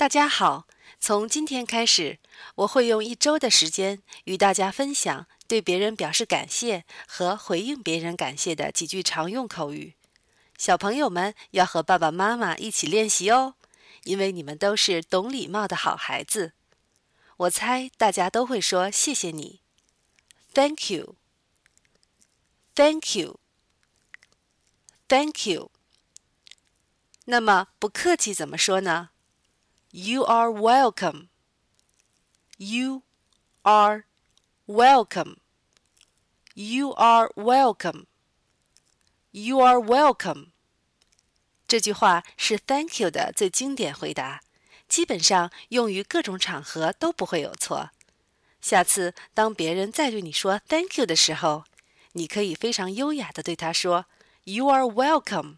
大家好，从今天开始，我会用一周的时间与大家分享对别人表示感谢和回应别人感谢的几句常用口语。小朋友们要和爸爸妈妈一起练习哦，因为你们都是懂礼貌的好孩子。我猜大家都会说谢谢你，Thank you，Thank you，Thank you。那么不客气怎么说呢 ？You are welcome. You are welcome. You are welcome. You are welcome. 这句话是 Thank you 的最经典回答，基本上用于各种场合都不会有错。下次当别人再对你说 Thank you 的时候，你可以非常优雅的对他说 You are welcome。